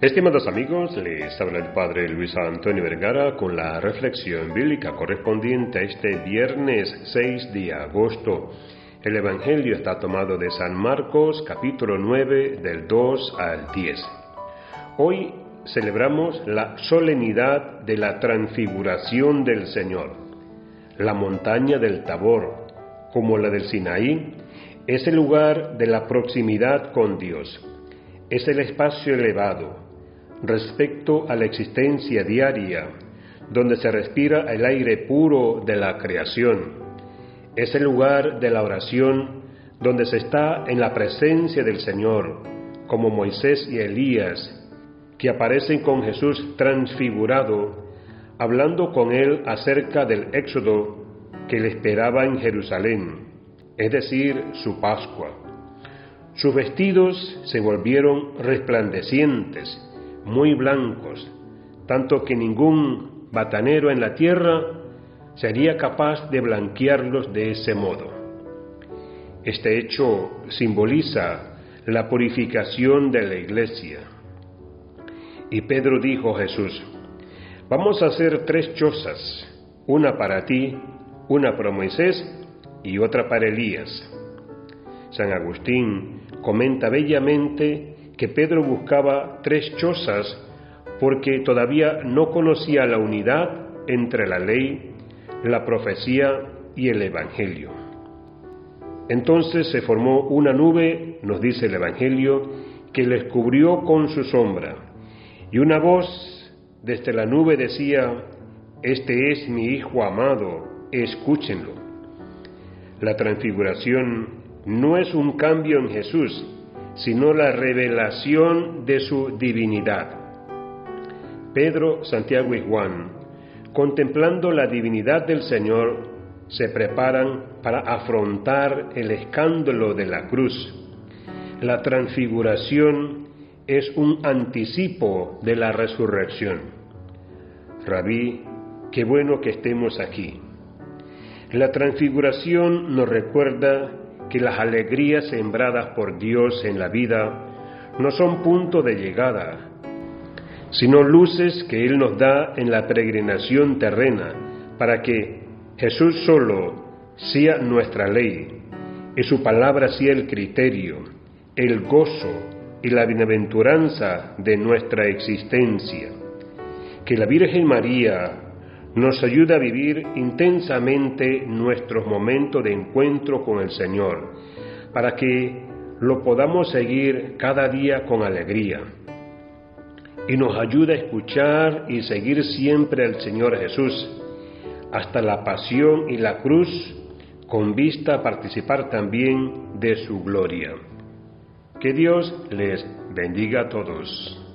Estimados amigos, les habla el Padre Luis Antonio Vergara con la reflexión bíblica correspondiente a este viernes 6 de agosto. El Evangelio está tomado de San Marcos capítulo 9 del 2 al 10. Hoy celebramos la solemnidad de la transfiguración del Señor. La montaña del Tabor, como la del Sinaí, es el lugar de la proximidad con Dios. Es el espacio elevado respecto a la existencia diaria, donde se respira el aire puro de la creación. Es el lugar de la oración donde se está en la presencia del Señor, como Moisés y Elías, que aparecen con Jesús transfigurado, hablando con él acerca del éxodo que le esperaba en Jerusalén, es decir, su Pascua. Sus vestidos se volvieron resplandecientes, muy blancos, tanto que ningún batanero en la tierra sería capaz de blanquearlos de ese modo. Este hecho simboliza la purificación de la iglesia. Y Pedro dijo a Jesús, vamos a hacer tres chozas, una para ti, una para Moisés y otra para Elías. San Agustín comenta bellamente que Pedro buscaba tres chozas porque todavía no conocía la unidad entre la ley, la profecía y el Evangelio. Entonces se formó una nube, nos dice el Evangelio, que les cubrió con su sombra, y una voz desde la nube decía, Este es mi Hijo amado, escúchenlo. La transfiguración no es un cambio en Jesús, sino la revelación de su divinidad. Pedro, Santiago y Juan, contemplando la divinidad del Señor, se preparan para afrontar el escándalo de la cruz. La transfiguración es un anticipo de la resurrección. Rabí, qué bueno que estemos aquí. La transfiguración nos recuerda que las alegrías sembradas por Dios en la vida no son punto de llegada, sino luces que Él nos da en la peregrinación terrena para que Jesús solo sea nuestra ley y su palabra sea el criterio, el gozo y la bienaventuranza de nuestra existencia. Que la Virgen María nos ayuda a vivir intensamente nuestros momentos de encuentro con el Señor, para que lo podamos seguir cada día con alegría. Y nos ayuda a escuchar y seguir siempre al Señor Jesús, hasta la pasión y la cruz, con vista a participar también de su gloria. Que Dios les bendiga a todos.